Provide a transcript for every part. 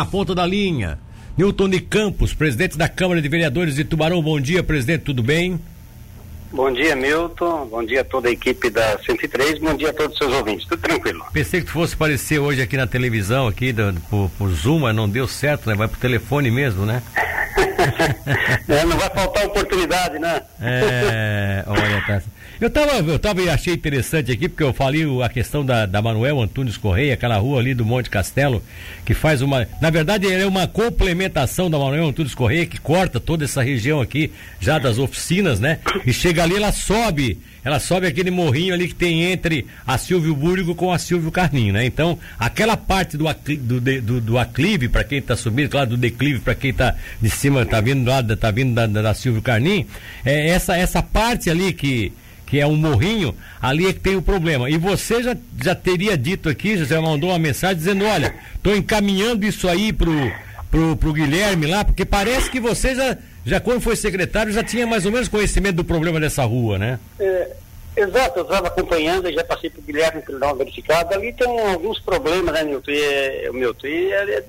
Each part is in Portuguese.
Na ponta da linha, Newton de Campos, presidente da Câmara de Vereadores de Tubarão. Bom dia, presidente, tudo bem? Bom dia, Milton. Bom dia a toda a equipe da 103. Bom dia a todos os seus ouvintes. Tudo tranquilo. Pensei que tu fosse aparecer hoje aqui na televisão, aqui do, por, por Zoom, mas não deu certo, né? Vai pro telefone mesmo, né? é, não vai faltar oportunidade, né? É, olha, tá. Eu tava, eu tava e achei interessante aqui, porque eu falei a questão da, da Manuel Antunes Correia, aquela rua ali do Monte Castelo, que faz uma. Na verdade, é uma complementação da Manuel Antunes Correia, que corta toda essa região aqui, já das oficinas, né? E chega ali, ela sobe, ela sobe aquele morrinho ali que tem entre a Silvio Búrigo com a Silvio Carninho, né? Então, aquela parte do, acli, do, do, do aclive, para quem tá subindo, claro, do declive, para quem tá de cima, tá vindo do lado, tá vindo da, da Silvio Carninho, é essa, essa parte ali que que é um morrinho, ali é que tem o problema. E você já, já teria dito aqui, já mandou uma mensagem dizendo, olha, estou encaminhando isso aí pro, pro, pro Guilherme lá, porque parece que você já, já quando foi secretário, já tinha mais ou menos conhecimento do problema dessa rua, né? É, exato, eu estava acompanhando, já passei pro Guilherme para dar uma verificada. Ali tem alguns problemas, né, Milton? E, é, Milton, e é,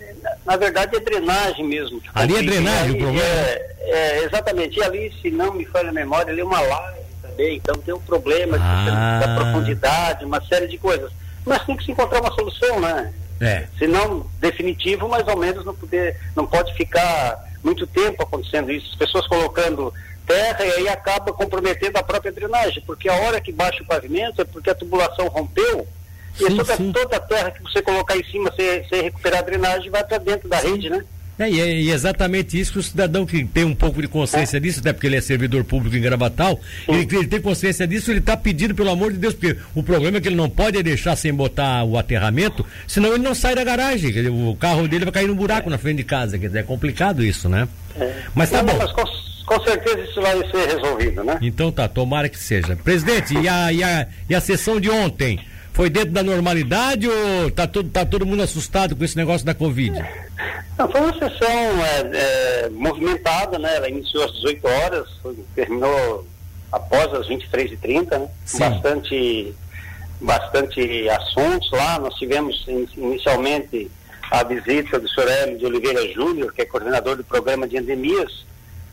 na verdade é drenagem mesmo. Ali é drenagem o problema? É, é, exatamente. E ali, se não me falha a memória, ali é uma laje então tem um problema ah. da profundidade, uma série de coisas. Mas tem que se encontrar uma solução, né? É. Se não definitivo, mais ou menos não poder, não pode ficar muito tempo acontecendo isso. As pessoas colocando terra e aí acaba comprometendo a própria drenagem, porque a hora que baixa o pavimento é porque a tubulação rompeu e sim, toda, toda a terra que você colocar em cima, você, você recuperar a drenagem, vai para dentro da sim. rede, né? É, e é, e é exatamente isso que o cidadão que tem um pouco de consciência é. disso, até porque ele é servidor público em Gravatal, ele, ele, tem consciência disso, ele está pedindo, pelo amor de Deus, porque o problema é que ele não pode deixar sem botar o aterramento, senão ele não sai da garagem, dizer, o carro dele vai cair num buraco na frente de casa, quer dizer, é complicado isso, né? É. Mas tá bom. Mas com, com, certeza isso vai ser resolvido, né? Então tá, tomara que seja. Presidente, e a, e a, e a sessão de ontem? Foi dentro da normalidade ou tá todo, tá todo mundo assustado com esse negócio da Covid? Não, foi uma sessão é, é, movimentada, né? Ela iniciou às 18 horas, terminou após as 23h30, né? Bastante, bastante assuntos lá. Nós tivemos inicialmente a visita do senhor Hélio de Oliveira Júnior, que é coordenador do programa de endemias,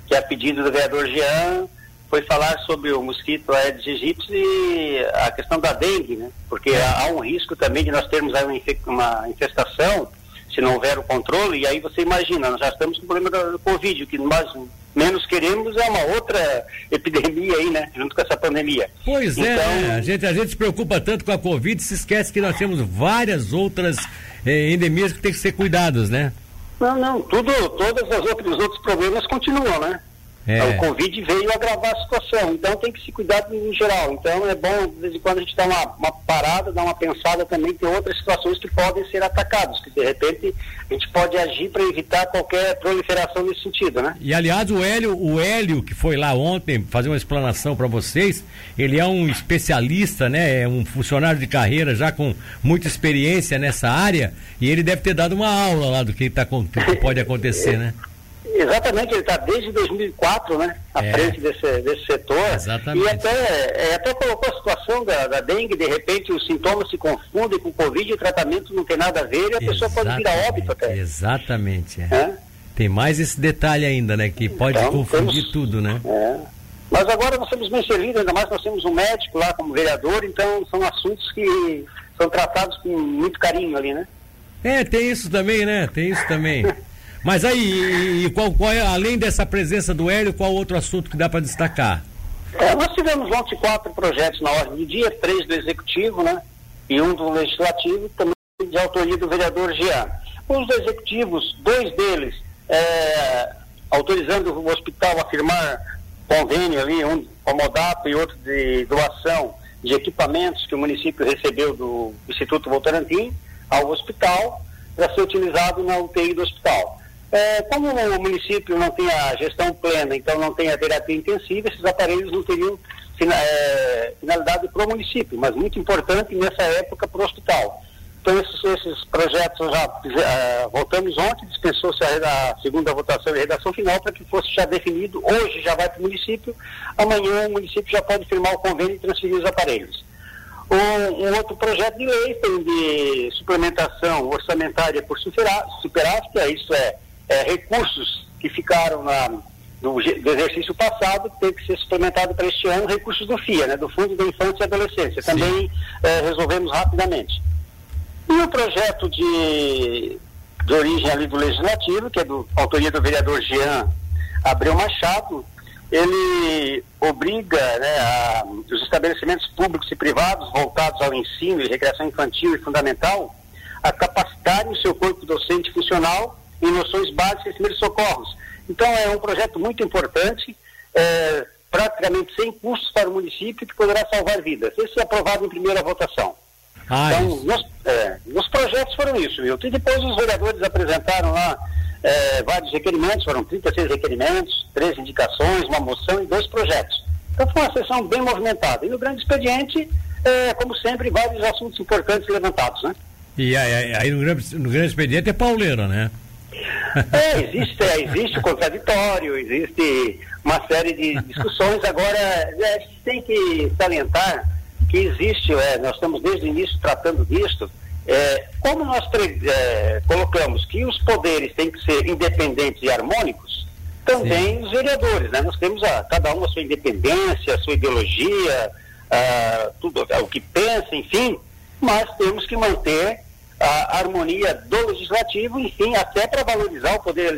que é a pedido do vereador Jean foi falar sobre o mosquito Aedes aegypti e a questão da dengue, né? Porque há, um risco também de nós termos aí uma infestação se não houver o controle, e aí você imagina, nós já estamos com o problema do, Covid, o que nós menos queremos é uma outra epidemia aí, né? Junto com essa pandemia. Pois é, então... é, a gente, a gente se preocupa tanto com a Covid, se esquece que nós temos várias outras eh, endemias que tem que ser cuidadas, né? Não, não, tudo, todas as outras, os outros problemas continuam, né? É. O Covid veio agravar a situação, então tem que se cuidar em geral. Então é bom, de vez em quando, a gente dar uma, uma parada, dar uma pensada também, tem outras situações que podem ser atacadas, que de repente a gente pode agir para evitar qualquer proliferação nesse sentido, né? E aliás, o Hélio, o Hélio que foi lá ontem fazer uma explanação para vocês, ele é um especialista, né? É um funcionário de carreira já com muita experiência nessa área, e ele deve ter dado uma aula lá do que, tá, que pode acontecer, né? Exatamente, ele está desde 2004, né, à é. frente desse, desse setor. Exatamente. E até, é, até colocou a situação da, da dengue, de repente os sintomas se confundem com o Covid, o tratamento não tem nada a ver e a Exatamente. pessoa pode vir a óbito até. Exatamente. É. É? Tem mais esse detalhe ainda, né, que pode então, confundir temos, tudo, né? É. Mas agora nós somos bem servidos, ainda mais nós temos um médico lá como vereador, então são assuntos que são tratados com muito carinho ali, né? É, tem isso também, né? Tem isso também. Mas aí, qual, qual é, além dessa presença do Hélio, qual outro assunto que dá para destacar? É, nós tivemos ontem quatro projetos na ordem do dia, três do Executivo, né? E um do Legislativo, também de autoria do vereador Jean. Os executivos, dois deles, é, autorizando o hospital a firmar convênio ali, um com a Modapo e outro de doação de equipamentos que o município recebeu do Instituto Votorantim ao hospital para ser utilizado na UTI do hospital. É, como o município não tem a gestão plena, então não tem a terapia intensiva, esses aparelhos não teriam é, finalidade para o município, mas muito importante nessa época para o hospital. Então, esses, esses projetos já uh, voltamos ontem, dispensou-se a, a, segunda votação e a redação final para que fosse já definido. Hoje já vai para o município, amanhã o município já pode firmar o convênio e transferir os aparelhos. Um, um, outro projeto de lei tem de suplementação orçamentária por superávit, é isso é, é, recursos que ficaram na, do, do, exercício passado, tem que ser suplementado para este ano, recursos do FIA, né, do Fundo da Infância e Adolescência. Sim. Também é, resolvemos rapidamente. E o projeto de, de origem ali do Legislativo, que é do autoria do vereador Jean Abreu Machado, ele obriga né, a, os estabelecimentos públicos e privados voltados ao ensino e recreação infantil e fundamental a capacitarem o seu corpo docente funcional em noções básicas de primeiros socorros. Então é um projeto muito importante, é, praticamente sem custos para o município, que poderá salvar vidas. Esse é aprovado em primeira votação. Ah, então, nos, é, nos, projetos foram isso, Milton. E depois os vereadores apresentaram lá é, vários requerimentos, foram 36 requerimentos, três indicações, uma moção e dois projetos. Então foi uma sessão bem movimentada. E no grande expediente, é, como sempre, vários assuntos importantes levantados, né? E aí, aí no, grande, no grande expediente é pauleira, né? É, existe, é, existe o contraditório, existe uma série de discussões. Agora, é, tem que salientar que existe, é, nós estamos desde o início tratando disso, é, como nós é, colocamos que os poderes têm que ser independentes e harmônicos, também Sim. os vereadores, né? Nós temos a, cada um a sua independência, a sua ideologia, a, tudo, a, o que pensa, enfim, mas temos que manter a harmonia do legislativo, enfim, até para valorizar o poder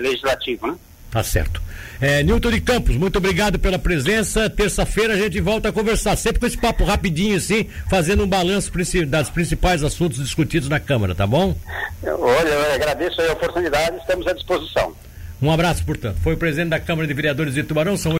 legislativo, né? Tá certo. É, Nilton de Campos, muito obrigado pela presença. Terça-feira a gente volta a conversar, sempre com esse papo rapidinho assim, fazendo um balanço das principais assuntos discutidos na Câmara, tá bom? Olha, eu agradeço a oportunidade, estamos à disposição. Um abraço, portanto. Foi o presidente da Câmara de Vereadores de Tubarão, são